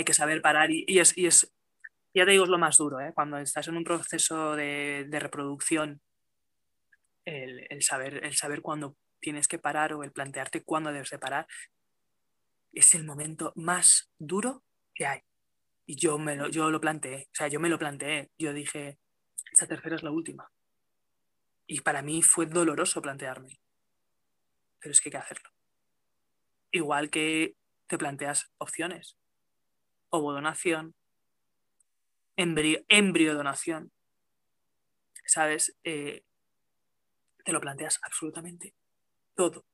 hay que saber parar y, es, ya te digo, es lo más duro, ¿eh? cuando estás en un proceso de, reproducción, el, el, saber, el saber cuándo tienes que parar o el plantearte cuándo debes de parar, es el momento más duro que hay. Y yo, me lo, yo lo planteé, o sea, yo me lo planteé, yo dije, esta tercera es la última. Y para mí fue doloroso plantearme, pero es que hay que hacerlo. Igual que te planteas opciones, ovodonación, embrio, embriodonación, ¿sabes? Eh, te lo planteas absolutamente todo.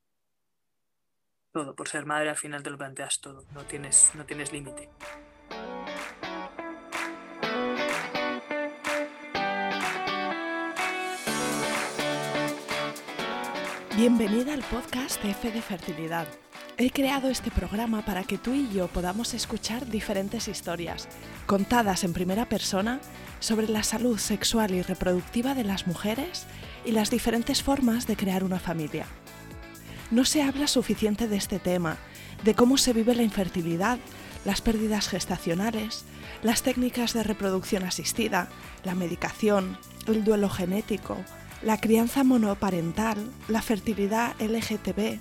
Todo. Por ser madre al final te lo planteas todo. No tienes, no tienes límite. Bienvenida al podcast F de Fertilidad. He creado este programa para que tú y yo podamos escuchar diferentes historias, contadas en primera persona, sobre la salud sexual y reproductiva de las mujeres y las diferentes formas de crear una familia. No se habla suficiente de este tema, de cómo se vive la infertilidad, las pérdidas gestacionales, las técnicas de reproducción asistida, la medicación, el duelo genético, la crianza monoparental, la fertilidad LGTB,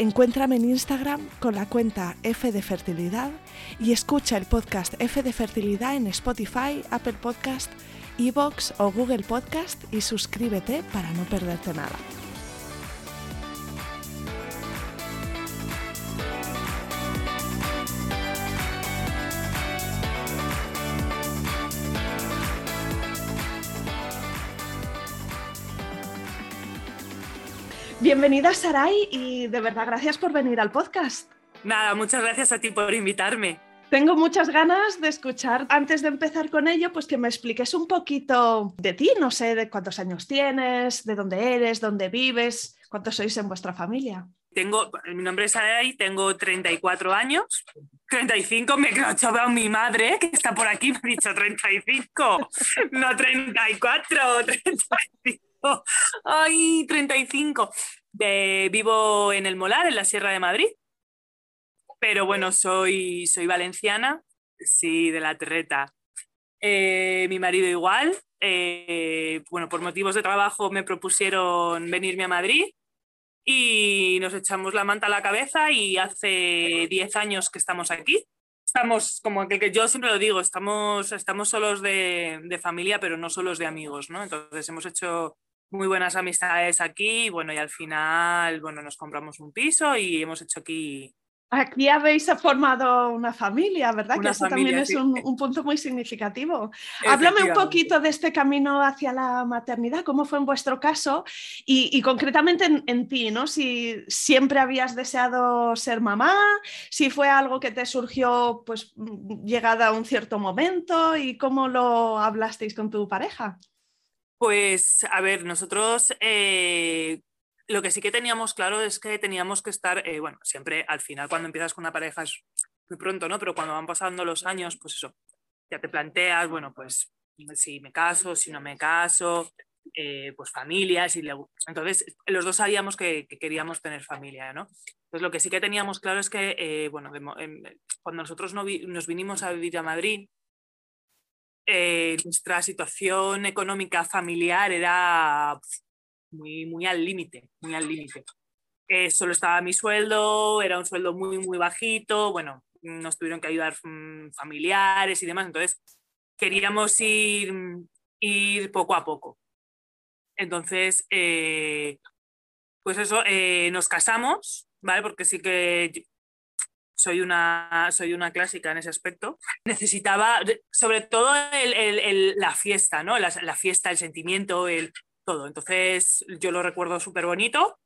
Encuéntrame en Instagram con la cuenta F de Fertilidad y escucha el podcast F de Fertilidad en Spotify, Apple Podcast, Evox o Google Podcast y suscríbete para no perderte nada. Bienvenida Saray y de verdad gracias por venir al podcast. Nada, muchas gracias a ti por invitarme. Tengo muchas ganas de escuchar, antes de empezar con ello, pues que me expliques un poquito de ti, no sé, de cuántos años tienes, de dónde eres, dónde vives, cuántos sois en vuestra familia. Tengo, mi nombre es Saray, tengo 34 años, 35 me ha mi madre, que está por aquí, me ha dicho 35, no 34, 35. Ay, 35. vivo en el Molar, en la Sierra de Madrid. Pero bueno, soy, soy valenciana, sí, de la Terreta. Eh, mi marido igual. Eh, bueno, por motivos de trabajo me propusieron venirme a Madrid y nos echamos la manta a la cabeza y hace 10 años que estamos aquí. Estamos, como que yo siempre lo digo, estamos, estamos solos de, de familia, pero no solos de amigos, ¿no? Entonces hemos hecho muy buenas amistades aquí y bueno, y al final, bueno, nos compramos un piso y hemos hecho aquí... Aquí habéis formado una familia, ¿verdad? que eso también es un, punto muy significativo. Háblame un poquito de este camino hacia la maternidad, cómo fue en vuestro caso y, concretamente en, en, ti, ¿no? Si siempre habías deseado ser mamá, si fue algo que te surgió pues llegada a un cierto momento y cómo lo hablasteis con tu pareja. Pues a ver, nosotros eh, lo que sí que teníamos claro es que teníamos que estar, eh, bueno, siempre al final cuando empiezas con una pareja es muy pronto, ¿no? Pero cuando van pasando los años, pues eso, ya te planteas, bueno, pues si me caso, si no me caso, eh, pues familias, y entonces los dos sabíamos que, queríamos tener familia, ¿no? Entonces lo que sí que teníamos claro es que, bueno, cuando nosotros nos vinimos a vivir a Madrid, eh, nuestra situación económica familiar era muy, muy al límite, muy al límite. Eh, solo estaba mi sueldo, era un sueldo muy, muy bajito, bueno, nos tuvieron que ayudar mm, familiares y demás, entonces queríamos ir, ir poco a poco. Entonces, eh, pues eso, nos casamos, ¿vale? Porque sí que soy una, soy una clásica en ese aspecto. Necesitaba, sobre todo, la fiesta, ¿no? La, fiesta, el sentimiento, el todo. Entonces, yo lo recuerdo súper bonito,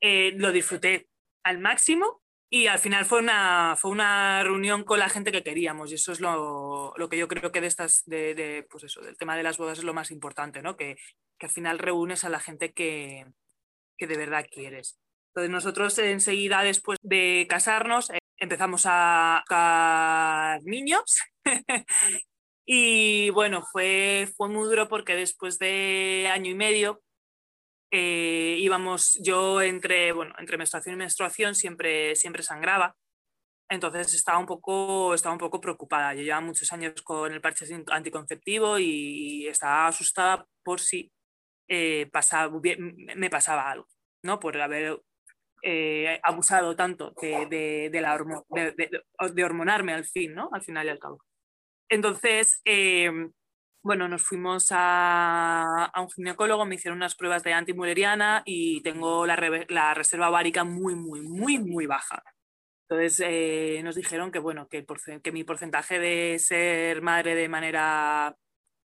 eh, lo disfruté al máximo Y al final fue una, fue una reunión con la gente que queríamos y eso es lo, lo que yo creo que de estas, de, de, pues eso, del tema de las bodas es lo más importante, ¿no? Que, que al final reúnes a la gente que, que de verdad quieres. Entonces nosotros enseguida después de casarnos empezamos a buscar niños y bueno, fue, fue muy duro porque después de año y medio eh, íbamos, yo entre, bueno, entre menstruación y menstruación siempre, siempre sangraba. Entonces estaba un, poco, estaba un poco preocupada. Yo llevaba muchos años con el parche anticonceptivo y estaba asustada por si eh, pasaba, me pasaba algo, ¿no? Por haber eh, abusado tanto de, de, de la de, de, hormonarme al fin, ¿no? Al final y al cabo. Entonces, eh, bueno, nos fuimos a, a, un ginecólogo, me hicieron unas pruebas de antimuleriana y tengo la, la reserva ovárica muy, muy, muy, muy baja. Entonces eh, nos dijeron que, bueno, que, que, mi porcentaje de ser madre de manera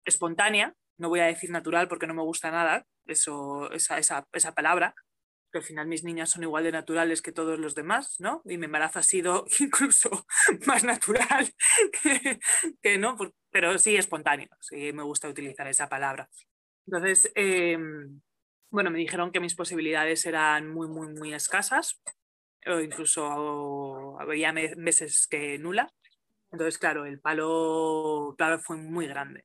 espontánea, no voy a decir natural porque no me gusta nada eso, esa, esa, esa palabra, que al final mis niñas son igual de naturales que todos los demás, ¿no? Y mi embarazo ha sido incluso más natural que, no, pero sí espontáneo, sí me gusta utilizar esa palabra. Entonces, eh, bueno, me dijeron que mis posibilidades eran muy, muy, muy escasas, o incluso había meses que nula. Entonces, claro, el palo, claro, fue muy grande.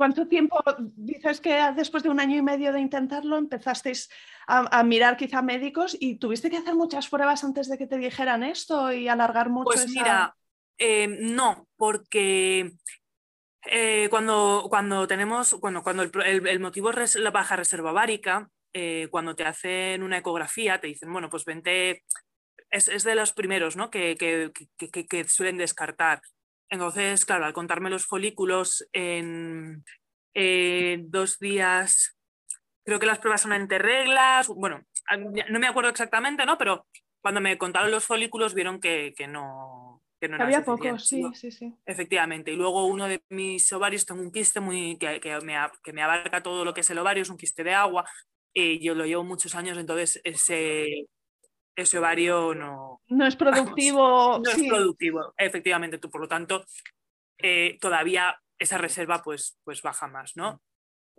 ¿Cuánto tiempo, dices que después de un año y medio de intentarlo empezasteis a, a, mirar quizá médicos y tuviste que hacer muchas pruebas antes de que te dijeran esto y alargar mucho? Pues esa... mira, eh, no, porque eh, cuando, cuando tenemos, bueno, cuando el, el, el, motivo es la baja reserva ovárica, eh, cuando te hacen una ecografía, te dicen, bueno, pues vente, es, es de los primeros ¿no? que, que, que, que, suelen descartar. Entonces, claro, al contarme los folículos en eh, dos días, creo que las pruebas son entre reglas, bueno, no me acuerdo exactamente, ¿no? Pero cuando me contaron los folículos vieron que, que no, que no Había pocos, sí, sí, sí. Efectivamente. Y luego uno de mis ovarios, tengo un quiste muy, que, que, me, que me abarca todo lo que es el ovario, es un quiste de agua. Y yo lo llevo muchos años, entonces ese, ese ovario no... No es productivo. Vamos, no sí. es productivo, efectivamente. Tú, por lo tanto, eh, todavía esa reserva pues, pues baja más, ¿no?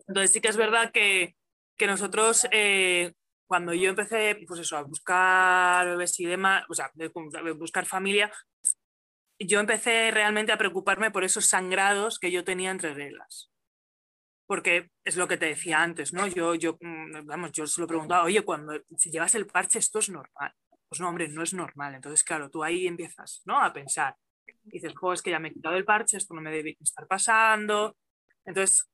Entonces sí que es verdad que, que nosotros... Eh, cuando yo empecé pues eso, a buscar bebés y demás, o sea, buscar familia, yo empecé realmente a preocuparme por esos sangrados que yo tenía entre reglas. Porque es lo que te decía antes, ¿no? Yo, yo, mm, vamos, yo se lo preguntaba, oye, cuando si llevas el parche, esto es normal. Pues no, hombre, no es normal. Entonces, claro, tú ahí empiezas, ¿no? A pensar. Dices, jo, es que ya me he quitado el parche, esto no me debe estar pasando. Entonces,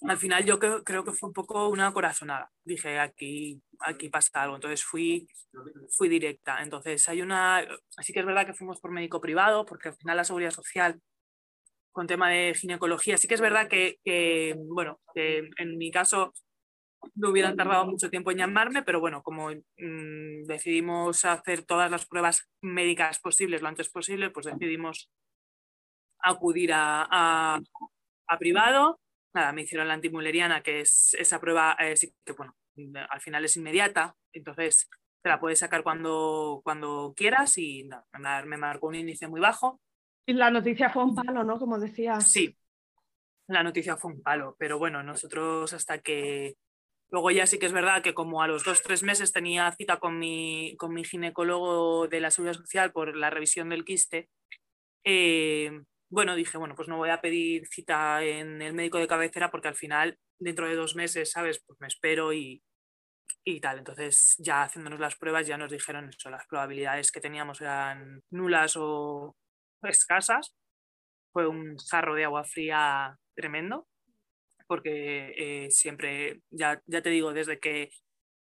al final yo creo, creo, que fue un poco una corazonada. Dije, aquí, aquí pasa algo. Entonces fui, fui directa. Entonces hay una, así que es verdad que fuimos por médico privado, porque al final la seguridad social con tema de ginecología, sí que es verdad que, bueno, en mi caso no hubieran tardado mucho tiempo en llamarme, pero bueno, como mmm, decidimos hacer todas las pruebas médicas posibles lo antes posible, pues decidimos acudir a, a, a privado nada, me hicieron la antimuleriana, que es esa prueba, eh, que bueno, al final es inmediata, entonces te la puedes sacar cuando, cuando quieras y nada, me marcó un índice muy bajo. Y la noticia fue un palo, ¿no? Como decía. Sí, la noticia fue un palo, pero bueno, nosotros hasta que... Luego ya sí que es verdad que como a los dos, tres meses tenía cita con mi, con mi ginecólogo de la Seguridad Social por la revisión del quiste, eh, bueno, dije, bueno, pues no voy a pedir cita en el médico de cabecera porque al final, dentro de dos meses, ¿sabes? Pues me espero y, y tal. Entonces, ya haciéndonos las pruebas, ya nos dijeron eso, las probabilidades que teníamos eran nulas o escasas. Fue un jarro de agua fría tremendo, porque eh, siempre, ya, ya te digo, desde que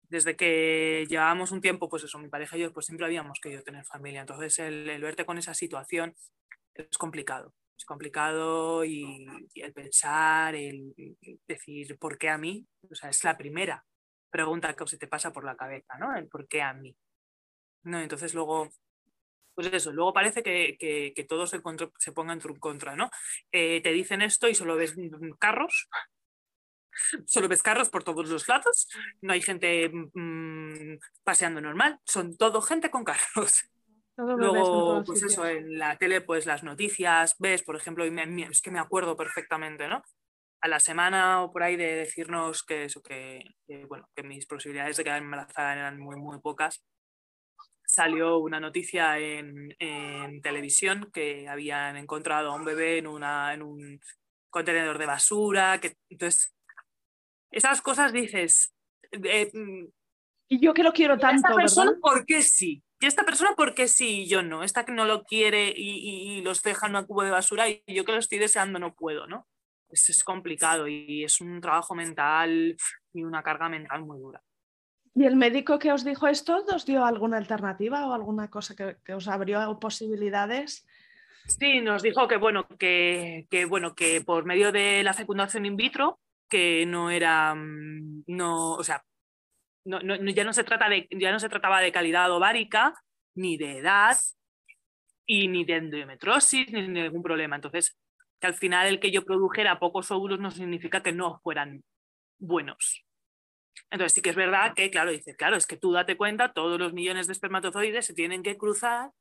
desde que llevábamos un tiempo, pues eso, mi pareja y yo, pues siempre habíamos querido tener familia. Entonces, el, el verte con esa situación es complicado. Es complicado y, el pensar, el decir por qué a mí, o sea, es la primera pregunta que se te pasa por la cabeza, ¿no? El por qué a mí. No, entonces luego, pues eso, luego parece que, que, que todo se, contra, se, ponga en contra, ¿no? Eh, te dicen esto y solo ves carros, solo ves carros por todos los lados, no hay gente mmm, paseando normal, son todo gente con carros. Luego, pues eso, en la tele, pues las noticias, ves, por ejemplo, y es que me acuerdo perfectamente, ¿no? A la semana o por ahí de decirnos que eso, que, bueno, que mis posibilidades de quedar embarazada eran muy, muy pocas. Salió una noticia en, en televisión que habían encontrado a un bebé en, una, en un contenedor de basura, que entonces esas cosas dices, eh, mm, y yo que lo quiero tanto, esta persona, ¿por qué sí? Y esta persona, ¿por qué sí y yo no? Esta que no lo quiere y, los deja en un cubo de basura y yo que lo estoy deseando no puedo, ¿no? Es, es complicado y es un trabajo mental y una carga mental muy dura. ¿Y el médico que os dijo esto os dio alguna alternativa o alguna cosa que, os abrió posibilidades? Sí, nos dijo que bueno, que, bueno, que por medio de la fecundación in vitro, que no era, mm, no, o sea, no, ya, no se trata de, ya no se trataba de calidad ovárica, ni de edad, y ni de endometrosis, ni de ningún problema. Entonces, que al final el que yo produjera pocos óvulos no significa que no fueran buenos. Entonces sí que es verdad que, claro, dice, claro, es que tú date cuenta, todos los millones de espermatozoides se tienen que cruzar.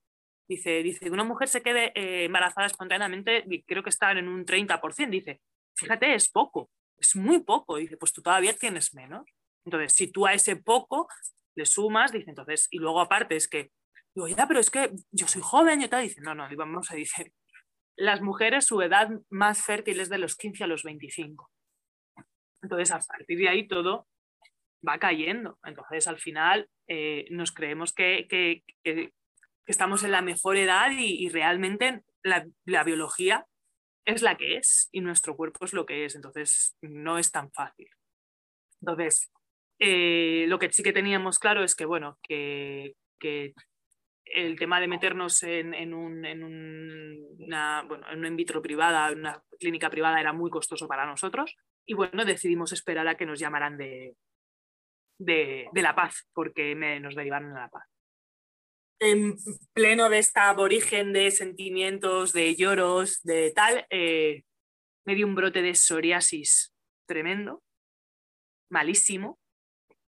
Dice, dice una mujer se quede eh, embarazada espontáneamente, creo que están en un 30%. Dice, fíjate, es poco, es muy poco. Dice, pues tú todavía tienes menos. Entonces, si tú a ese poco le sumas, dice, entonces, y luego aparte es que, digo, ya, pero es que yo soy joven y tal, dice, no, no, vamos a decir, las mujeres su edad más fértil es de los 15 a los 25. Entonces, a partir de ahí todo va cayendo. Entonces, al final, eh, nos creemos que, que, estamos en la mejor edad y, realmente la, biología es la que es y nuestro cuerpo es lo que es. Entonces, no es tan fácil. Entonces, eh, lo que sí que teníamos claro es que, bueno, que, el tema de meternos en, un, en, una, bueno, en una in vitro privada, en una clínica privada, era muy costoso para nosotros. Y bueno, decidimos esperar a que nos llamaran de, de, La Paz, porque me, nos derivaron a La Paz. En pleno de esta aborigen de sentimientos, de lloros, de tal, eh, me dio un brote de psoriasis tremendo, malísimo,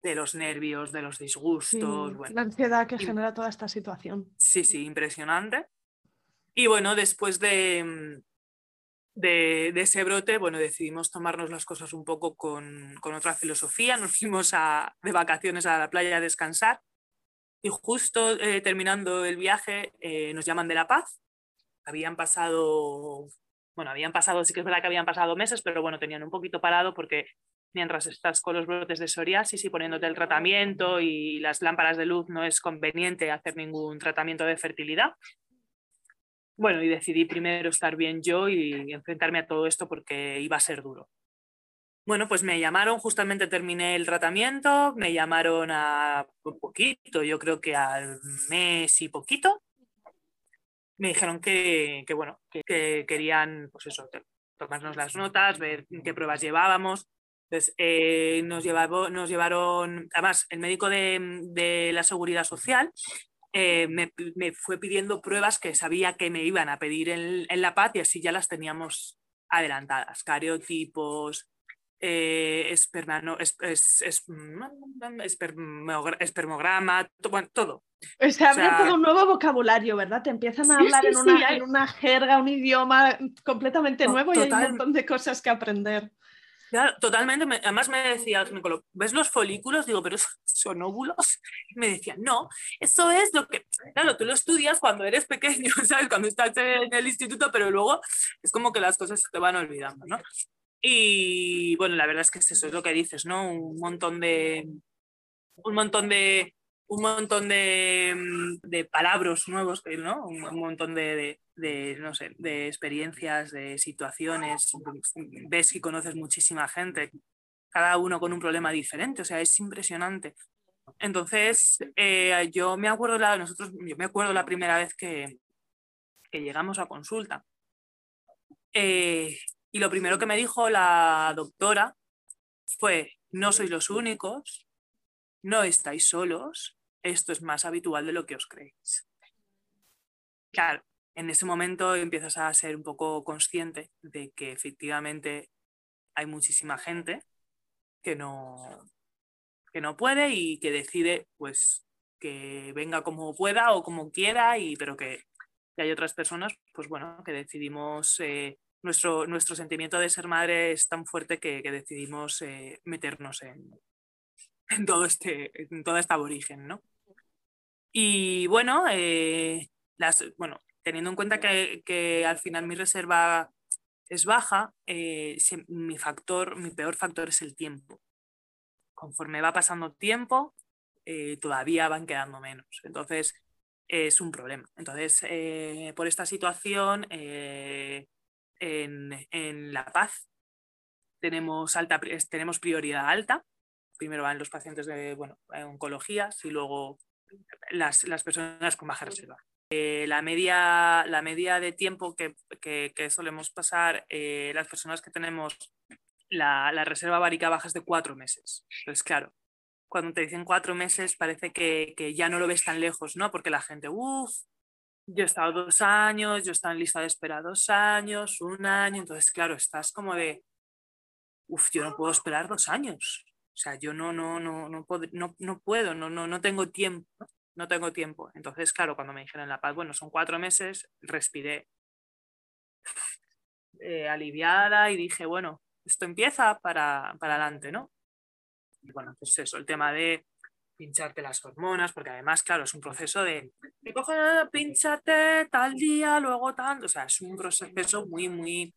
de los nervios, de los disgustos. La ansiedad que genera toda esta situación. Sí, sí, impresionante. Y bueno, después de, de, ese brote, bueno, decidimos tomarnos las cosas un poco con, otra filosofía. Nos fuimos a, de vacaciones a la playa a descansar y justo eh, terminando el viaje eh, nos llaman de La Paz. Habían pasado, bueno, habían pasado, sí que es verdad que habían pasado meses, pero bueno, tenían un poquito parado porque mientras estás con los brotes de psoriasis y poniéndote el tratamiento y las lámparas de luz no es conveniente hacer ningún tratamiento de fertilidad. Bueno, y decidí primero estar bien yo y enfrentarme a todo esto porque iba a ser duro. Bueno, pues me llamaron, justamente terminé el tratamiento, me llamaron a poquito, yo creo que al mes y poquito. Me dijeron que, bueno, que, querían, pues eso, tomarnos las notas, ver qué pruebas llevábamos. Entonces, eh, nos, nos llevaron, además, el médico de, la seguridad social eh, me, fue pidiendo pruebas que sabía que me iban a pedir en, la paz y así ya las teníamos adelantadas, cariotipos, eh, espermograma, todo. Se abre todo un nuevo vocabulario, ¿verdad? Te empiezan a hablar en, una, en, una, jerga, un idioma completamente nuevo y hay un montón de cosas que aprender totalmente. además me decía el ¿ves los folículos? Digo, pero son óvulos. Y me decía, no, eso es lo que, claro, tú lo estudias cuando eres pequeño, ¿sabes? Cuando estás en el instituto, pero luego es como que las cosas se te van olvidando, ¿no? Y bueno, la verdad es que eso es lo que dices, ¿no? Un montón de, un montón de, un montón de, mm, de palabras nuevos, ¿no? Un, montón de, de, no sé, de experiencias, de situaciones. Ves que conoces muchísima gente, cada uno con un problema diferente, o sea, es impresionante. Entonces, eh, yo me acuerdo la, nosotros, yo me acuerdo la primera vez que, que llegamos a consulta. Eh, y lo primero que me dijo la doctora fue, no sois los únicos, no estáis solos, esto es más habitual de lo que os creéis. Claro, en ese momento empiezas a ser un poco consciente de que efectivamente hay muchísima gente que no, que no puede y que decide pues que venga como pueda o como quiera, y, pero que, hay otras personas, pues bueno, que decidimos, eh, nuestro, nuestro sentimiento de ser madre es tan fuerte que, decidimos eh, meternos en, en, todo este, en toda esta aborigen, ¿no? Y bueno, eh, las, bueno teniendo en cuenta que, que, al final mi reserva es baja, mi factor, mi peor factor es el tiempo. Conforme va pasando tiempo, eh, todavía van quedando menos. Entonces, es un problema. Entonces, eh, por esta situación, eh, en, La Paz tenemos, alta, tenemos prioridad alta. Primero van los pacientes de bueno, oncologías y luego las, personas con baja reserva. la, media, la media de tiempo que, solemos pasar las personas que tenemos la, la reserva várica baja es de cuatro meses. Entonces, claro, cuando te dicen cuatro meses parece que, que ya no lo ves tan lejos, ¿no? Porque la gente, uff, yo he estado dos años, yo he estado en lista de espera dos años, un año, entonces claro, estás como de, uff, yo no puedo esperar dos años. O sea, yo no, no, no, no, no, no puedo, no, no, no tengo tiempo, ¿no? tengo tiempo. Entonces, claro, cuando me dijeron La Paz, bueno, son cuatro meses, respiré eh, aliviada y dije, bueno, esto empieza para, para adelante, ¿no? Y bueno, pues eso, el tema de pincharte las hormonas, porque además, claro, es un proceso de, me coge, pinchate tal día, luego tal, o sea, es un proceso muy, muy...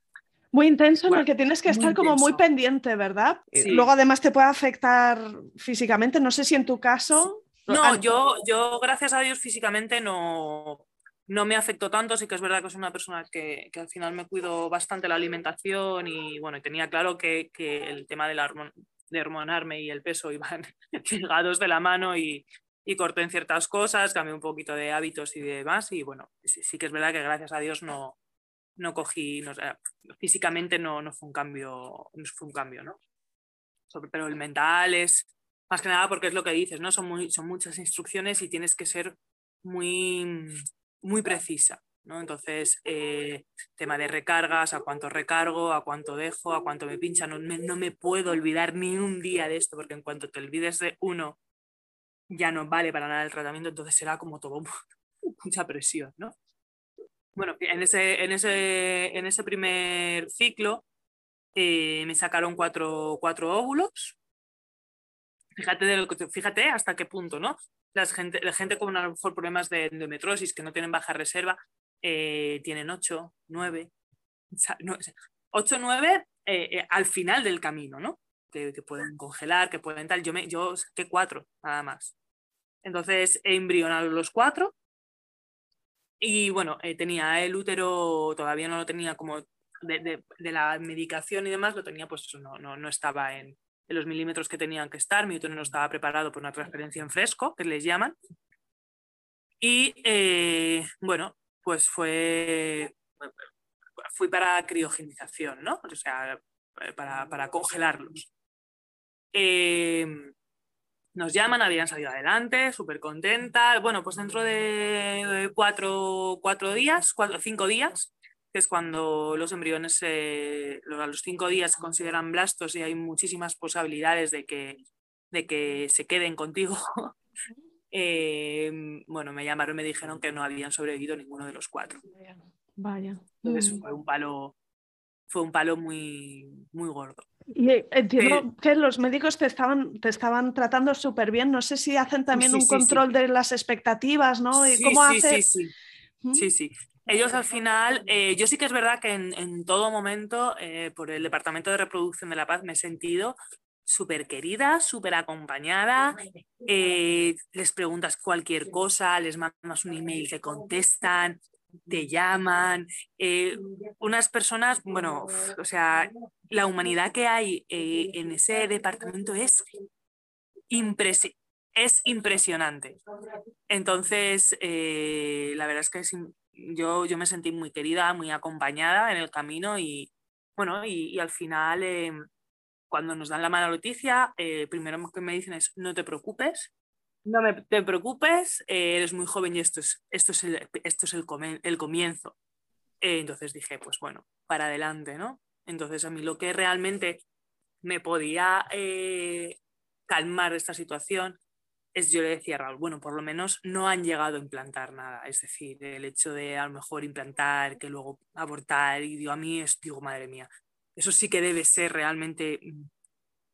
Muy intenso en el que tienes que estar como muy pendiente, ¿verdad? Luego además te puede afectar físicamente, no sé si en tu caso... No, yo, yo gracias a Dios físicamente no, no me afectó tanto, sí que es verdad que soy una persona que, que al final me cuido bastante la alimentación y bueno, tenía claro que, que el tema de la, de hormonarme y el peso iban ligados de la mano y, y corté en ciertas cosas, cambié un poquito de hábitos y demás. Y bueno, sí, que es verdad que gracias a Dios no, no cogí, no, físicamente no, no, fue un cambio, no fue un cambio, ¿no? pero el mental es más que nada porque es lo que dices, ¿no? Son, muy, son muchas instrucciones y tienes que ser muy, muy precisa. Entonces, eh, tema de recargas, a cuánto recargo, a cuánto dejo, a cuánto me pincha, no me, puedo olvidar ni un día de esto, porque en cuanto te olvides de uno, ya no vale para nada el tratamiento, entonces será como todo mucha presión, ¿no? Bueno, en ese, en ese, en ese primer ciclo eh, me sacaron cuatro, cuatro óvulos. Fíjate, de lo que, fíjate hasta qué punto, ¿no? La gente, la gente con a lo mejor problemas de endometrosis que no tienen baja reserva, eh, tienen 8, 9, 8, 9 al final del camino, ¿no? Que, pueden congelar, que pueden tal. Yo, me, yo saqué 4 nada más. Entonces he embrionado los 4 y bueno, eh, tenía el útero, todavía no lo tenía como de, la medicación y demás, lo tenía pues no, no, no estaba en, los milímetros que tenían que estar, mi útero no estaba preparado por una transferencia en fresco, que les llaman. Y eh, bueno, pues fue, fui para criogenización, ¿no? O sea, para, congelarlos. Em, nos llaman, habían salido adelante, súper contenta. Bueno, pues dentro de cuatro, días, cuatro, cinco días, que es cuando los embriones a los cinco días se consideran blastos y hay muchísimas posibilidades de que, de que se queden contigo. Em, bueno, me llamaron y me dijeron que no habían sobrevivido ninguno de los cuatro. Vaya. Entonces mm. fue un palo, fue un palo muy, muy gordo. Y eh, entiendo que los médicos te estaban, te estaban tratando súper bien. No sé si hacen también un control de las expectativas, ¿no? ¿Y cómo sí, sí, ¿Mm? sí. Sí, Ellos al final, eh, yo sí que es verdad que en, todo momento, eh, por el Departamento de Reproducción de la Paz, me he sentido súper querida, súper acompañada, eh, les preguntas cualquier cosa, les mandas un email, te contestan, te llaman. Eh, unas personas, bueno, o sea, la humanidad que hay eh, en ese departamento es, es impresionante. Entonces, la verdad es que yo, yo me sentí muy querida, muy acompañada en el camino y, bueno, y al final em, cuando nos dan la mala noticia, eh, primero que me dicen es no te preocupes, no me, te preocupes, eh, eres muy joven y esto es, esto es, el, esto es el, el comienzo. Eh, entonces dije, pues bueno, para adelante, ¿no? Entonces a mí lo que realmente me podía calmar esta situación es, yo le decía a Raúl, bueno, por lo menos no han llegado a implantar nada. Es decir, el hecho de a lo mejor implantar, que luego abortar, y digo, a mí es, digo, madre mía, eso sí que debe ser realmente mm,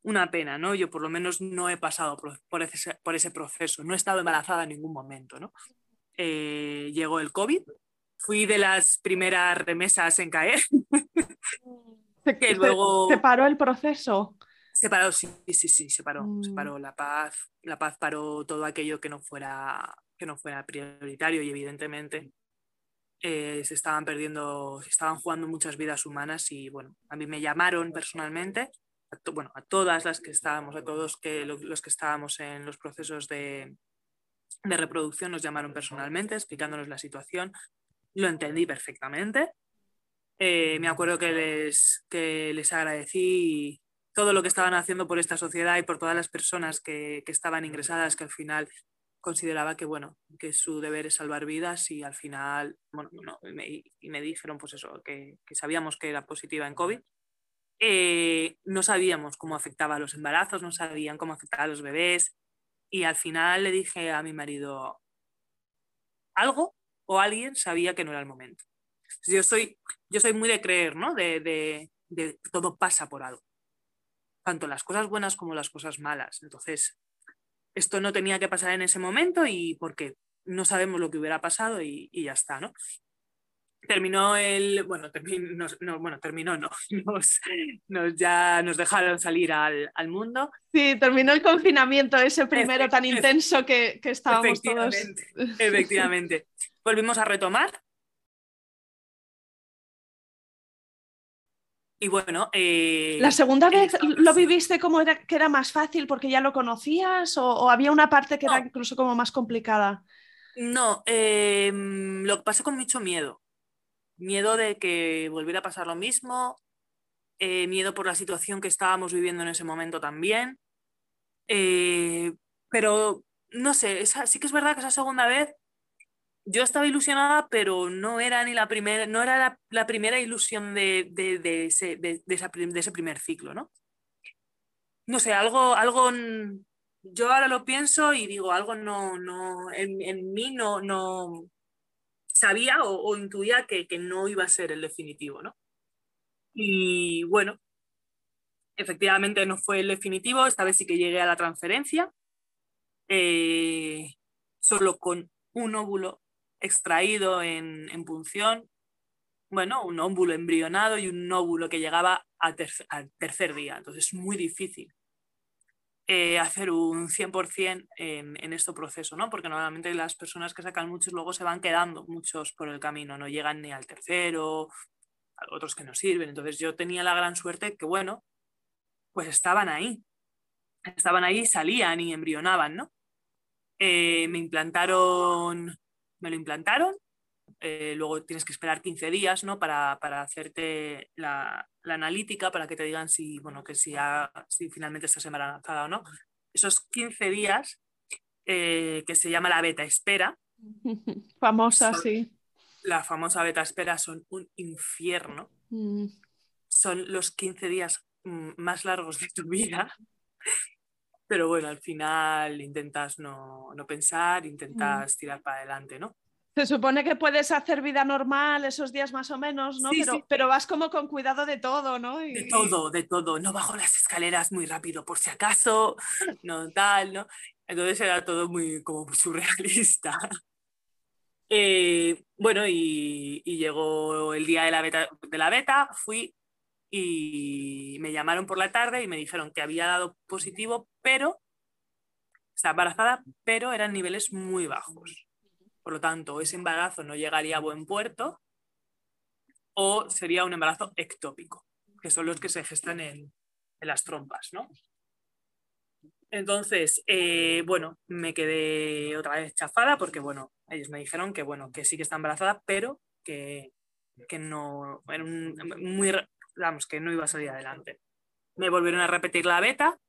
una pena, ¿no? Yo por lo menos no he pasado por, ese, por ese proceso, no he estado embarazada en ningún momento, ¿no? Eh, llegó el COVID, fui de las primeras remesas en caer. que luego... ¿Se paró el proceso? Se paró, sí, sí, sí, se paró, se mm. paró la paz, la paz paró todo aquello que no fuera, que no fuera prioritario y evidentemente eh, se estaban perdiendo, se estaban jugando muchas vidas humanas y bueno, a mí me llamaron personalmente, a bueno, a todas las que estábamos, a todos que, los que estábamos en los procesos de, de reproducción nos llamaron personalmente explicándonos la situación, lo entendí perfectamente. Eh, me acuerdo que les, que les agradecí todo lo que estaban haciendo por esta sociedad y por todas las personas que, estaban ingresadas, que al final consideraba que, bueno, que su deber es salvar vidas y al final, bueno, y, me, dijeron pues eso, que, sabíamos que era positiva en COVID. Eh, no sabíamos cómo afectaba a los embarazos, no sabían cómo afectaba a los bebés y al final le dije a mi marido, algo o alguien sabía que no era el momento. Yo soy, yo soy muy de creer, ¿no? De, de, de todo pasa por algo tanto las cosas buenas como las cosas malas. Entonces, esto no tenía que pasar en ese momento y porque no sabemos lo que hubiera pasado y, ya está, ¿no? Terminó el, bueno, terminó, no, bueno, terminó, no, nos, ya nos dejaron salir al, mundo. Sí, terminó el confinamiento ese primero tan intenso que, que estábamos todos. Efectivamente. Volvimos a retomar Y bueno. Eh, ¿La segunda vez lo viviste como era, que era más fácil porque ya lo conocías o, había una parte que era incluso como más complicada? No, em, lo que pasé con mucho miedo. Miedo de que volviera a pasar lo mismo, eh, miedo por la situación que estábamos viviendo en ese momento también. Eh, pero no sé, sí que es verdad que esa segunda vez yo estaba ilusionada, pero no era ni la primera, no era la, primera ilusión de, de, ese, de, ese, primer ciclo, ¿no? No sé, algo, algo, yo ahora lo pienso y digo, algo no, no, en, en mí no, no sabía o, intuía que, no iba a ser el definitivo, ¿no? Y bueno, efectivamente no fue el definitivo, esta vez sí que llegué a la transferencia, eh, solo con un óvulo extraído en, punción, bueno, un óvulo embrionado y un óvulo que llegaba al, tercer día. Entonces es muy difícil eh, hacer un 100% en, en este proceso, ¿no? Porque normalmente las personas que sacan muchos luego se van quedando muchos por el camino, no llegan ni al tercero, otros que no sirven. Entonces yo tenía la gran suerte que, bueno, pues estaban ahí. Estaban ahí, salían y embrionaban, ¿no? Eh, me implantaron me lo implantaron. Eh, luego tienes que esperar 15 días ¿no? para, hacerte la, analítica, para que te digan si, bueno, que si, si finalmente estás embarazada o no. Esos 15 días, eh, que se llama la beta espera. Famosa, sí. La famosa beta espera son un infierno. Mm. Son los 15 días mm, más largos de tu vida. Pero bueno, al final intentas no, pensar, mm. intentas tirar para adelante, ¿no? Se supone que puedes hacer vida normal esos días más o menos, ¿no? pero, pero, vas como con cuidado de todo, ¿no? De todo, de todo. No bajo las escaleras muy rápido por si acaso, no tal, ¿no? Entonces era todo muy como surrealista. Eh, bueno, y, y, llegó el día de la, beta, de la beta, fui y me llamaron por la tarde y me dijeron que había dado positivo, pero estaba embarazada, pero eran niveles muy bajos. Por lo tanto, ese embarazo no llegaría a buen puerto o sería un embarazo ectópico, que son los que se gestan en, las trompas, ¿no? Entonces, eh, bueno, me quedé otra vez chafada porque, bueno, ellos me dijeron que, bueno, que sí que está embarazada, pero que, que no, muy, vamos, que no iba a salir adelante. Me volvieron a repetir la beta,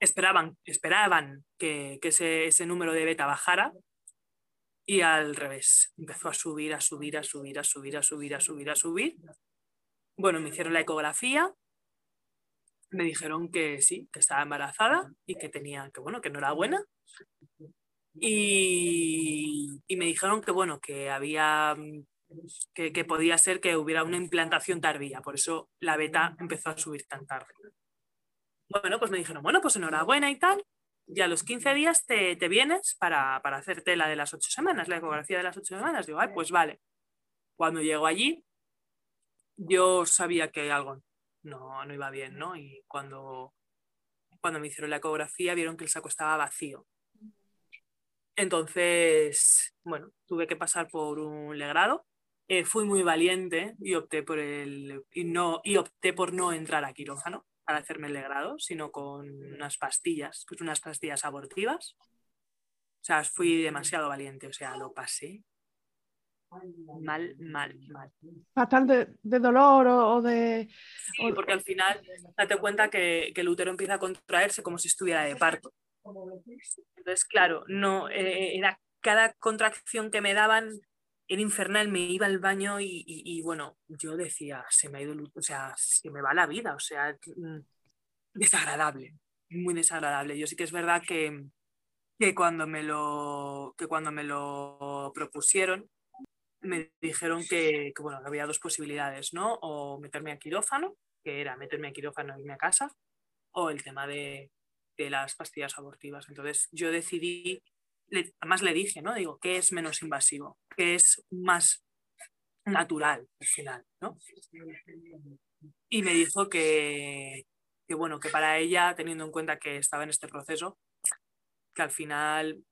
esperaban, esperaban que, ese, número de beta bajara y al revés, empezó a subir, a subir, a subir, a subir, a subir, a subir, a subir. Bueno, me hicieron la ecografía, me dijeron que sí, que estaba embarazada y que tenía, que bueno, que no era buena. Y, y me dijeron que bueno, que había que, que, podía ser que hubiera una implantación tardía, por eso la beta empezó a subir tan tarde. Bueno, pues me dijeron, bueno, pues enhorabuena y tal, y a los 15 días te, te vienes para, para, hacerte la de las 8 semanas, la ecografía de las 8 semanas. Digo, ay, pues vale. Cuando llego allí, yo sabía que algo no, no iba bien, ¿no? Y cuando, cuando me hicieron la ecografía vieron que el saco estaba vacío. Entonces, bueno, tuve que pasar por un legrado. Eh, fui muy valiente y opté por el y no y opté por no entrar a quirófano para hacerme el legrado, sino con unas pastillas, pues unas pastillas abortivas. O sea, fui demasiado valiente, o sea, lo pasé mal, mal, mal. Fatal de, de dolor o, o de... Sí, porque al final date cuenta que, que, el útero empieza a contraerse como si estuviera de parto. Entonces, claro, no, eh, era cada contracción que me daban era infernal, me iba al baño y, y, y, bueno, yo decía, se me ha ido, o sea, se me va la vida, o sea, mm, desagradable, muy desagradable. Yo sí que es verdad que, que, cuando, me lo, que cuando me lo propusieron, me dijeron que, que, bueno, había dos posibilidades, ¿no? O meterme a quirófano, que era meterme a quirófano e irme a casa, o el tema de, de las pastillas abortivas. Entonces yo decidí le, además le dije, ¿no? Digo, ¿qué es menos invasivo? ¿Qué es más natural al final, ¿no? Y me dijo que, que, bueno, que para ella, teniendo en cuenta que estaba en este proceso, que al final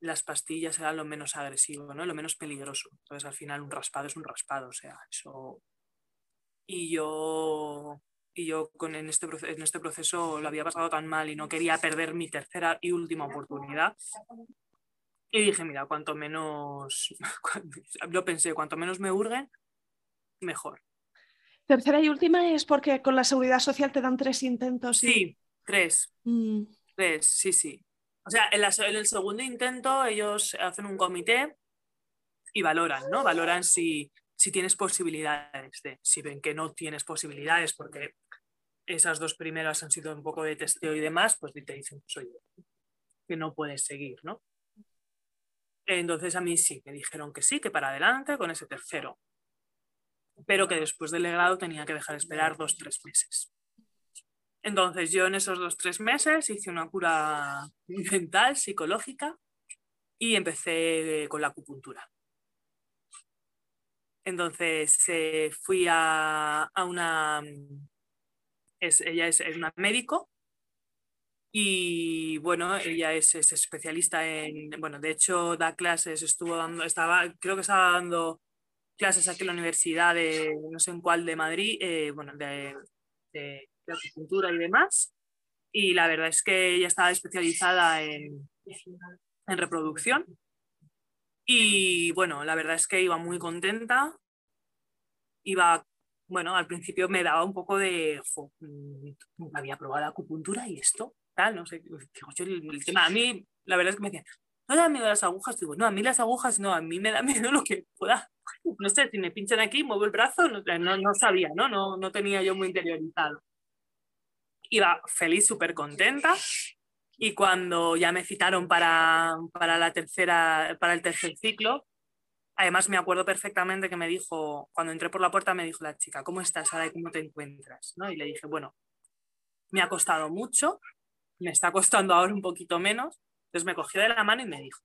las pastillas eran lo menos agresivo, ¿no? Lo menos peligroso. Entonces al final un raspado es un raspado, o sea, eso... Y yo y yo con, en, este, en este proceso lo había pasado tan mal y no quería perder mi tercera y última oportunidad. Y dije, mira, cuanto menos, yo pensé, cuanto menos me hurguen, mejor. Tercera y última es porque con la seguridad social te dan tres intentos. Sí, tres. Mm. Tres, sí, sí. O sea, en, la, en, el segundo intento ellos hacen un comité y valoran, ¿no? Valoran si, si tienes posibilidades de, si ven que no tienes posibilidades porque esas dos primeras han sido un poco de testeo y demás, pues te dicen, soy pues, que no puedes seguir, ¿no? Entonces a mí sí, me dijeron que sí, que para adelante con ese tercero, pero que después del legrado tenía que dejar esperar dos, tres meses. Entonces yo en esos dos, tres meses hice una cura mental, psicológica y empecé con la acupuntura. Entonces eh, fui a, a una es, ella es, es, una médico y bueno, ella es, es, especialista en, bueno, de hecho da clases, estuvo dando, estaba, creo que estaba dando clases aquí en la universidad de, no sé en cuál de Madrid, eh, bueno, de, de, de acupuntura y demás. Y la verdad es que ella estaba especializada en, en reproducción. Y bueno, la verdad es que iba muy contenta, iba bueno, al principio me daba un poco de, mm, nunca había probado acupuntura y esto, tal, no sé, el, el, tema, a mí la verdad es que me decían, no da miedo las agujas, digo, no, a mí las agujas no, a mí me da miedo lo que pueda, no sé, si me pinchan aquí, muevo el brazo, no, no, no sabía, ¿no? ¿no? No tenía yo muy interiorizado. Iba feliz, súper contenta, y cuando ya me citaron para, para, la tercera, para el tercer ciclo, Además, me acuerdo perfectamente que me dijo, cuando entré por la puerta, me dijo la chica, ¿cómo estás ahora y cómo te encuentras? ¿no? Y le dije, bueno, me ha costado mucho, me está costando ahora un poquito menos. Entonces me cogió de la mano y me dijo,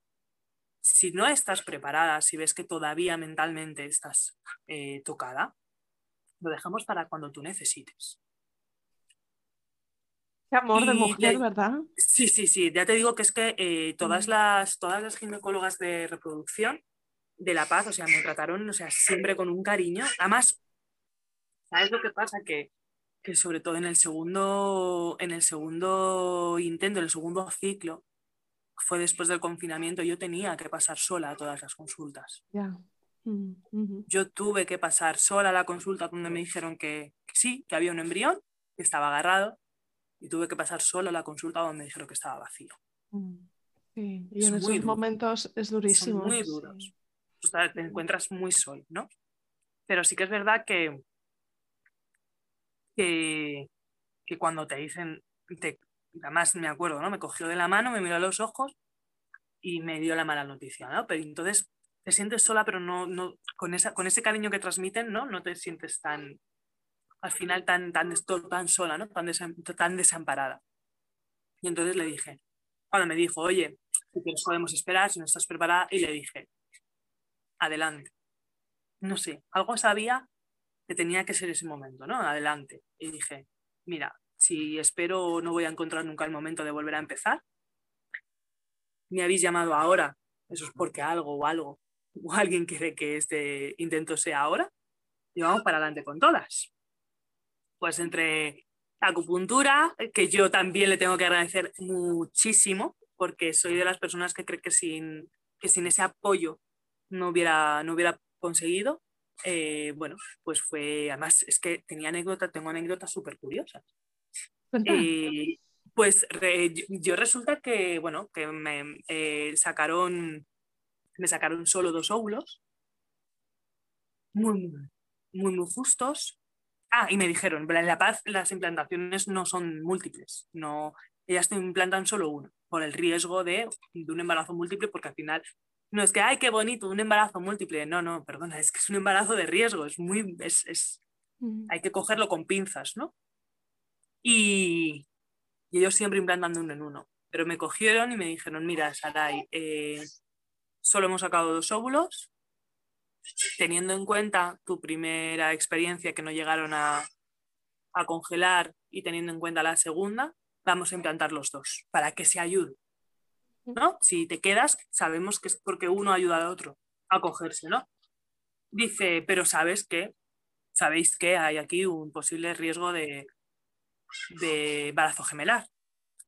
si no estás preparada, si ves que todavía mentalmente estás eh, tocada, lo dejamos para cuando tú necesites. Qué amor de mujer, ¿verdad? Sí, sí, sí. Ya te digo que es que eh, todas, las, todas las ginecólogas de reproducción de La Paz, o sea, me trataron, o sea, siempre con un cariño. Además, ¿sabes lo que pasa? Que, que sobre todo en el segundo, en el segundo intento, en el segundo ciclo, fue después del confinamiento, yo tenía que pasar sola a todas las consultas. Yeah. Mm -hmm. Yo tuve que pasar sola a la consulta donde me dijeron que, que, sí, que había un embrión, que estaba agarrado, y tuve que pasar sola a la consulta donde me dijeron que estaba vacío. Mm. Sí, y es en esos duro. momentos es durísimo. Son muy duros. Sí te encuentras muy solo, ¿no? Pero sí que es verdad que, que, que cuando te dicen, te, además me acuerdo, ¿no? Me cogió de la mano, me miró a los ojos y me dio la mala noticia, ¿no? Pero entonces te sientes sola, pero no, no con, esa, con ese cariño que transmiten, ¿no? No te sientes tan, al final, tan, tan, tan sola, ¿no? Tan, tan desamparada. Y entonces le dije, cuando me dijo, oye, si quieres podemos esperar, si no estás preparada, y le dije, adelante. No sé, algo sabía que tenía que ser ese momento, ¿no? Adelante. Y dije, mira, si espero no voy a encontrar nunca el momento de volver a empezar, me habéis llamado ahora, eso es porque algo o algo, o alguien quiere que este intento sea ahora, y vamos para adelante con todas. Pues entre acupuntura, que yo también le tengo que agradecer muchísimo, porque soy de las personas que cree que sin, que sin ese apoyo no hubiera, no hubiera conseguido. Eh, bueno, pues fue, además es que tenía anécdotas, tengo anécdotas súper curiosas. Eh, pues yo, resulta que, bueno, que me eh, sacaron, me sacaron solo dos óvulos, muy, muy, muy justos, Ah, y me dijeron, en La Paz las implantaciones no son múltiples, no, ellas te implantan solo uno, por el riesgo de, de, un embarazo múltiple, porque al final no es que, ay, qué bonito, un embarazo múltiple, no, no, perdona, es que es un embarazo de riesgo, es muy, es, es hay que cogerlo con pinzas, ¿no? Y, y, ellos siempre implantando uno en uno, pero me cogieron y me dijeron, mira, Sarai, eh, solo hemos sacado dos óvulos, teniendo en cuenta tu primera experiencia que no llegaron a, congelar y teniendo en cuenta la segunda, vamos a implantar los dos para que se ayude. ¿No? Si te quedas, sabemos que es porque uno ayuda al otro a cogerse, ¿no? Dice, pero sabes que, sabéis que hay aquí un posible riesgo de, de embarazo gemelar.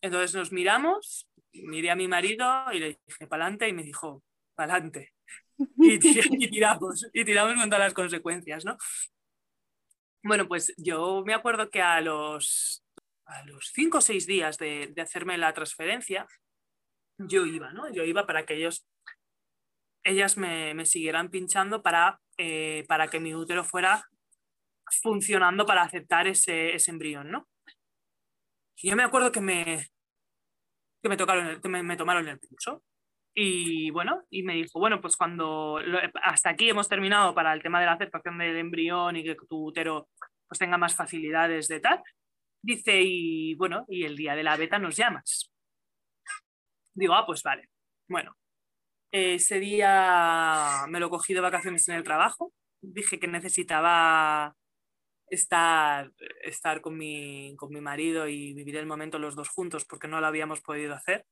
Entonces nos miramos, miré a mi marido y le dije, pa'lante, y me dijo, pa'lante. y, tiramos, y tiramos con todas las consecuencias, ¿no? Bueno, pues yo me acuerdo que a los, a los cinco o seis días de, hacerme la transferencia, yo iba, ¿no? Yo iba para que ellos, ellas me, siguieran pinchando para, eh, para que mi útero fuera funcionando para aceptar ese, ese embrión, ¿no? Y yo me acuerdo que me, que me, tocaron me, me tomaron el pulso y bueno, y me dijo, bueno, pues cuando hasta aquí hemos terminado para el tema de la aceptación del embrión y que tu útero pues tenga más facilidades de tal, dice, y bueno, y el día de la beta nos llamas. Digo, ah, pues vale. Bueno, ese día me lo cogí de vacaciones en el trabajo, dije que necesitaba estar, estar con, mi, con mi marido y vivir el momento los dos juntos porque no lo habíamos podido hacer.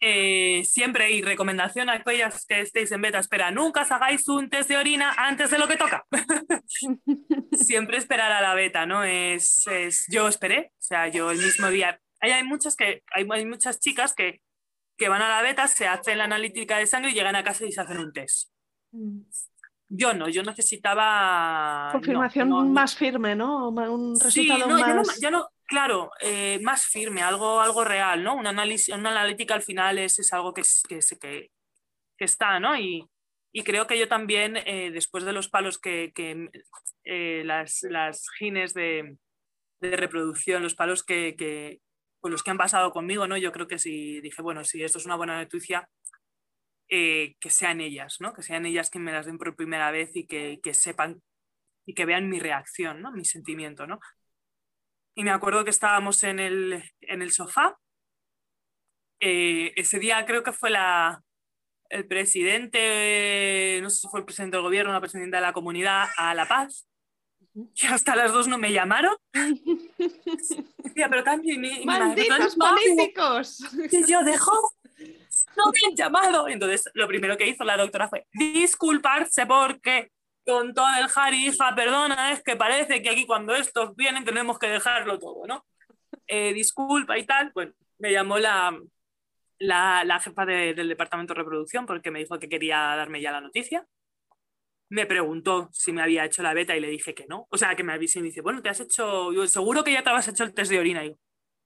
Eh, siempre hay recomendación a aquellas que estéis en beta, espera, nunca os hagáis un test de orina antes de lo que toca. siempre esperar a la beta, ¿no? Es, yo esperé, o sea, yo el mismo día. Hay, hay muchas, que, hay, hay muchas chicas que, que, van a la beta, se hacen la analítica de sangre y llegan a casa y se hacen un test. Mm. Yo no, yo necesitaba... Confirmación más firme, ¿no? Un resultado más... Yo no, claro, eh, más firme, algo, algo real, ¿no? Una, análisis, una analítica al final es, es algo que, que, que, que, está, ¿no? Y, y, creo que yo también, eh, después de los palos que, que eh, las, las gines de, de, reproducción, los palos que, con los que han pasado conmigo, ¿no? Yo creo que si dije, bueno, si esto es una buena noticia, eh, que sean ellas, ¿no? que sean ellas quien me las den por primera vez y que, que, sepan y que vean mi reacción, ¿no? mi sentimiento. ¿no? Y me acuerdo que estábamos en el, en el sofá. Eh, ese día creo que fue la, el presidente, no sé si fue el presidente del gobierno, la presidenta de la comunidad, a La Paz. Y hasta las dos no me llamaron. pero también... ¡Malditos políticos! Y yo dejo no me han llamado. Entonces, lo primero que hizo la doctora fue disculparse porque con todo el Jari, hija, perdona, es que parece que aquí cuando estos vienen tenemos que dejarlo todo, ¿no? Eh, disculpa y tal. Bueno, me llamó la, la, la jefa del departamento de reproducción porque me dijo que quería darme ya la noticia. Me preguntó si me había hecho la beta y le dije que no. O sea, que me avisó y me dice, bueno, te has hecho, yo seguro que ya te has hecho el test de orina. Y yo,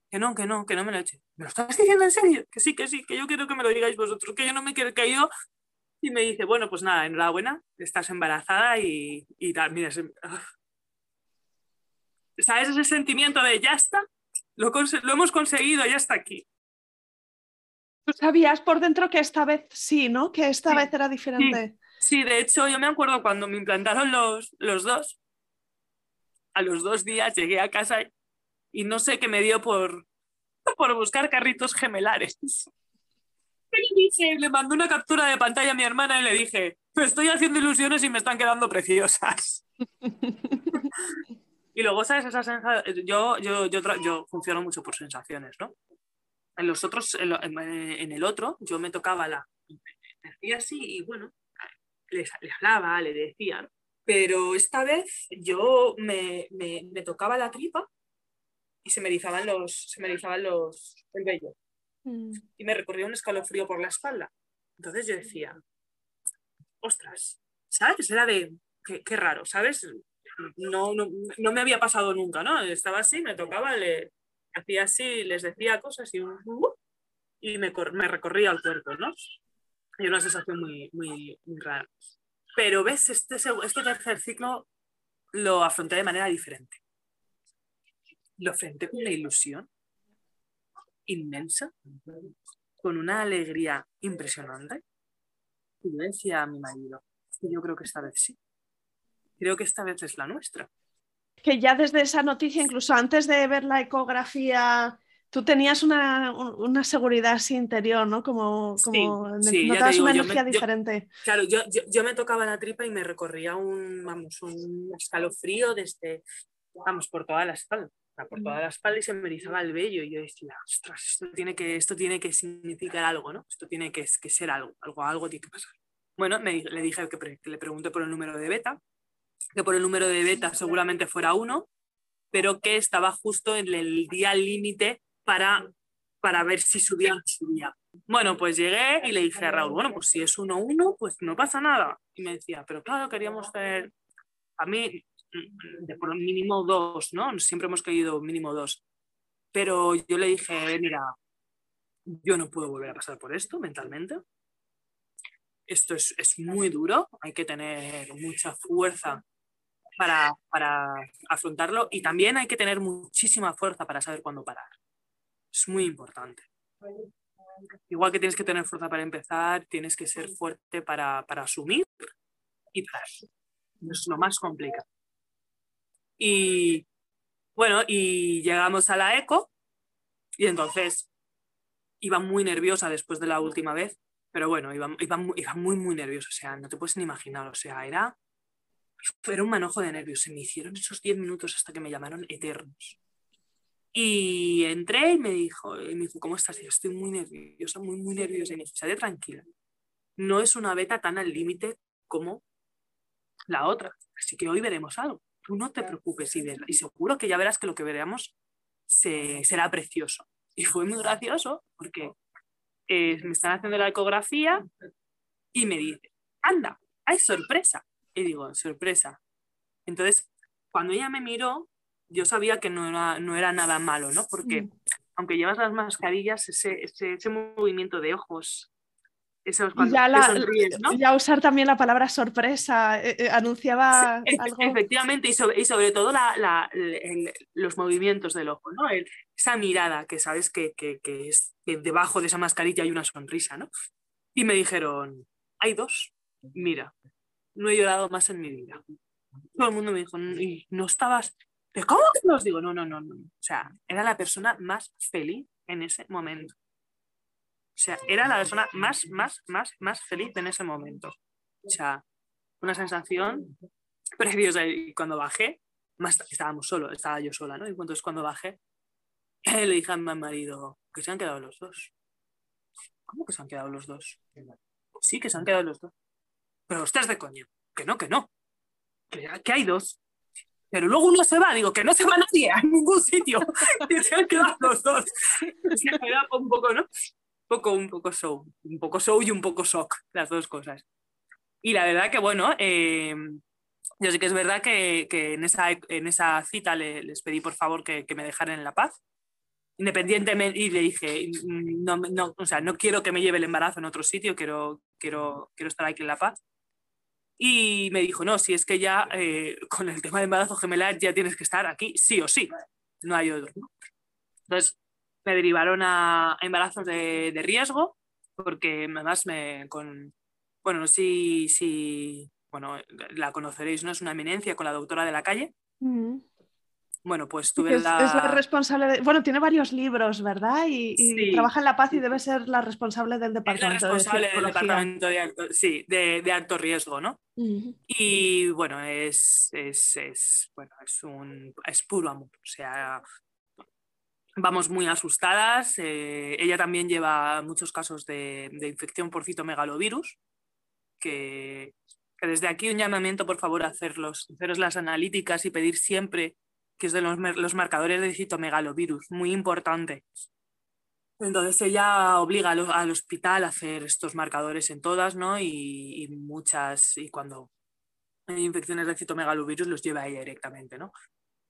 que no, que no, que no me lo he hecho. ¿Me lo estás diciendo en serio? Que sí, que sí, que yo quiero que me lo digáis vosotros, que yo no me quiero que yo. Y me dice, bueno, pues nada, enhorabuena, estás embarazada y, y tal. Mira, ¿sabes ese sentimiento de ya está? lo, lo hemos conseguido, ya está aquí. Tú sabías por dentro que esta vez sí, ¿no? Que esta vez era diferente. Sí. De hecho, yo me acuerdo cuando me implantaron los, los dos, a los dos días llegué a casa y no sé qué me dio por, por buscar carritos gemelares. le mandé una captura de pantalla a mi hermana y le dije, me estoy haciendo ilusiones y me están quedando preciosas. y luego, ¿sabes? Esa sensación, yo, yo, yo, yo funciono mucho por sensaciones, ¿no? En los otros, en, el otro, yo me tocaba la, decía así y bueno, le hablaba, le decía, pero esta vez yo me, me, me, tocaba la tripa y se me erizaban los, se me erizaban los, el vello. Mm. Y me recorría un escalofrío por la espalda. Entonces yo decía, ostras, ¿sabes? Era de, qué, qué raro, ¿sabes? No, no, no, me había pasado nunca, ¿no? Estaba así, me tocaba, le hacía así, les decía cosas y, y me, me recorría el cuerpo, ¿no? Y una sensación muy, muy, muy rara. Pero ves, este, este tercer ciclo lo afronté de manera diferente. Lo afronté con una ilusión inmensa, con una alegría impresionante. Y yo decía a mi marido, yo creo que esta vez sí. Creo que esta vez es la nuestra. Que ya desde esa noticia, incluso antes de ver la ecografía tú tenías una, una, seguridad así interior, ¿no? Como, como notabas una energía diferente. claro, yo, yo, me tocaba la tripa y me recorría un, vamos, un escalofrío desde, vamos, por toda la espalda. Por toda la espalda y se me erizaba el vello y yo decía, ostras, esto tiene que, esto tiene que significar algo, ¿no? Esto tiene que, que ser algo, algo, algo tiene que pasar. Bueno, me, le dije que, que le pregunté por el número de beta, que por el número de beta seguramente fuera uno, pero que estaba justo en el día límite para, para ver si subía o subía. Bueno, pues llegué y le dije a Raúl, bueno, pues si es 1-1, pues no pasa nada. Y me decía, pero claro, queríamos tener, a mí, de por mínimo dos, ¿no? Siempre hemos querido mínimo dos. Pero yo le dije, mira, yo no puedo volver a pasar por esto mentalmente. Esto es, es muy duro, hay que tener mucha fuerza para, para afrontarlo y también hay que tener muchísima fuerza para saber cuándo parar es muy importante. Igual que tienes que tener fuerza para empezar, tienes que ser fuerte para, para asumir y para Es lo más complicado. Y bueno, y llegamos a la eco y entonces iba muy nerviosa después de la última vez, pero bueno, iba, iba, iba muy, muy nerviosa, o sea, no te puedes ni imaginar, o sea, era, era un manojo de nervios, se me hicieron esos 10 minutos hasta que me llamaron eternos. Y entré y me dijo, y me dijo, ¿cómo estás? Y yo estoy muy nerviosa, muy, muy nerviosa. Y me dijo, tranquila. No es una beta tan al límite como la otra. Así que hoy veremos algo. Tú no te preocupes y, y seguro que ya verás que lo que veremos se, será precioso. Y fue muy gracioso porque eh, me están haciendo la ecografía y me dice, anda, hay sorpresa. Y digo, sorpresa. Entonces, cuando ella me miró, yo sabía que no era, no era nada malo, ¿no? Porque mm. aunque llevas las mascarillas, ese, ese, ese movimiento de ojos, esos cuando ya, ¿no? ya usar también la palabra sorpresa, eh, eh, anunciaba algo. Efectivamente, y sobre, y sobre todo la, la, los movimientos del ojo, ¿no? esa mirada que sabes que, que, que es que debajo de esa mascarilla hay una sonrisa, ¿no? Y me dijeron, hay dos, mira, no he llorado más en mi vida. Todo el mundo me dijo, no estabas, cómo que digo? No, no, no, no. O sea, era la persona más feliz en ese momento. O sea, era la persona más, más, más, más feliz en ese momento. O sea, una sensación preciosa. Y cuando bajé, más estábamos solos, estaba yo sola, ¿no? Y entonces cuando bajé, le dije a mi marido que se han quedado los dos. ¿Cómo que se han quedado los dos? Sí, que se han quedado los dos. Pero estás de coño. Que no, que no. Que, que hay dos. Pero luego uno se va, digo, que no se va nadie a ningún sitio. y se han quedado los dos. Era un poco, ¿no? Un poco, un poco show. Un poco show y un poco shock, las dos cosas. Y la verdad que, bueno, eh, yo sé que es verdad que, que en, esa, en esa cita les pedí por favor que, que, me dejaran en la paz. Independientemente, y le dije, no, no, o sea, no quiero que me lleve el embarazo en otro sitio, quiero, quiero, quiero estar aquí en la paz. Y me dijo, no, si es que ya eh, con el tema de embarazo gemelar ya tienes que estar aquí, sí o sí, no hay otro. Entonces me derivaron a, embarazos de, riesgo, porque además me con, bueno, sí, sí, bueno, la conoceréis, ¿no? Es una eminencia con la doctora de la calle. Mm. Bueno, pues tuve es, la... Es la responsable, bueno, tiene varios libros, ¿verdad? Y, trabaja en La Paz y debe ser la responsable del departamento. Es responsable del departamento de alto, sí, de, alto riesgo, ¿no? Y bueno, es, es, bueno, es, un, es puro amor, o sea, vamos muy asustadas. Eh, ella también lleva muchos casos de, infección por citomegalovirus, que, que, desde aquí un llamamiento, por favor, a hacerlos, haceros las analíticas y pedir siempre que es de los, los marcadores de citomegalovirus, muy importante. Entonces ella obliga al, hospital a hacer estos marcadores en todas, ¿no? Y, muchas, y cuando hay infecciones de citomegalovirus los lleva ella directamente, ¿no?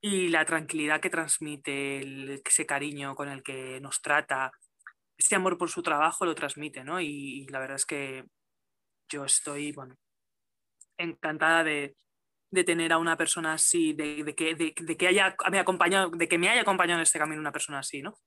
Y la tranquilidad que transmite, ese cariño con el que nos trata, ese amor por su trabajo lo transmite, ¿no? y la verdad es que yo estoy, bueno, encantada de, de tener a una persona así, de, que, de, que haya, me acompañado, de que me haya acompañado en este camino una persona así, ¿no?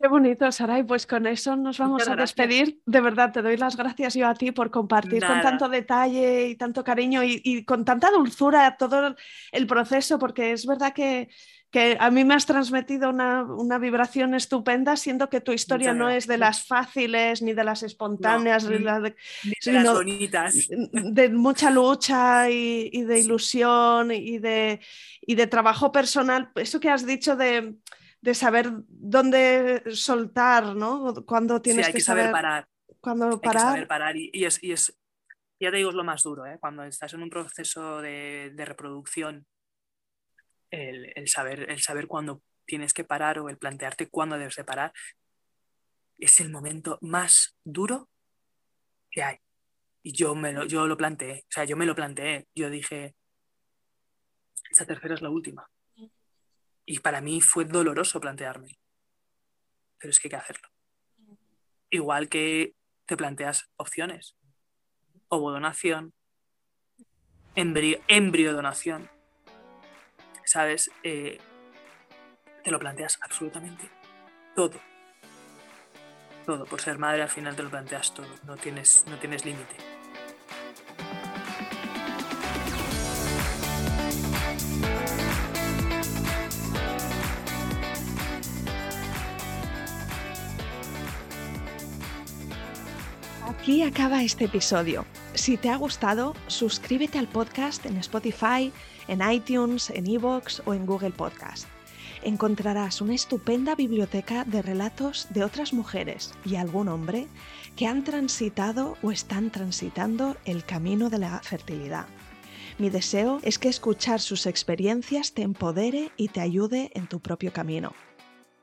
Qué bonito, Saray. Pues con eso nos vamos a despedir. De verdad, te doy las gracias yo a ti por compartir con tanto detalle y tanto cariño y, con tanta dulzura todo el proceso, porque es verdad que, que a mí me has transmitido una, una vibración estupenda, siendo que tu historia no es de las fáciles ni de las espontáneas, de, las bonitas. De mucha lucha y, y de ilusión y de, y de trabajo personal. Eso que has dicho de de saber dónde soltar, ¿no? Cuando tienes hay que, saber, parar. Cuando parar. Hay que saber parar y, es, y, es, ya te digo, es lo más duro, ¿eh? Cuando estás en un proceso de, de reproducción, el, el, saber, el saber cuándo tienes que parar o el plantearte cuándo debes de parar, es el momento más duro que hay. Y yo, me lo, yo lo planteé, o sea, yo me lo planteé, yo dije, esa tercera es la última. Y para mí fue doloroso plantearme. Pero es que hay que hacerlo. Igual que te planteas opciones. Ovodonación, embrio, donación ¿Sabes? Eh, te lo planteas absolutamente todo. Todo. Por ser madre al final te lo planteas todo. No tienes, no tienes límite. Aquí acaba este episodio. Si te ha gustado, suscríbete al podcast en Spotify, en iTunes, en Evox o en Google Podcast. Encontrarás una estupenda biblioteca de relatos de otras mujeres y algún hombre que han transitado o están transitando el camino de la fertilidad. Mi deseo es que escuchar sus experiencias te empodere y te ayude en tu propio camino.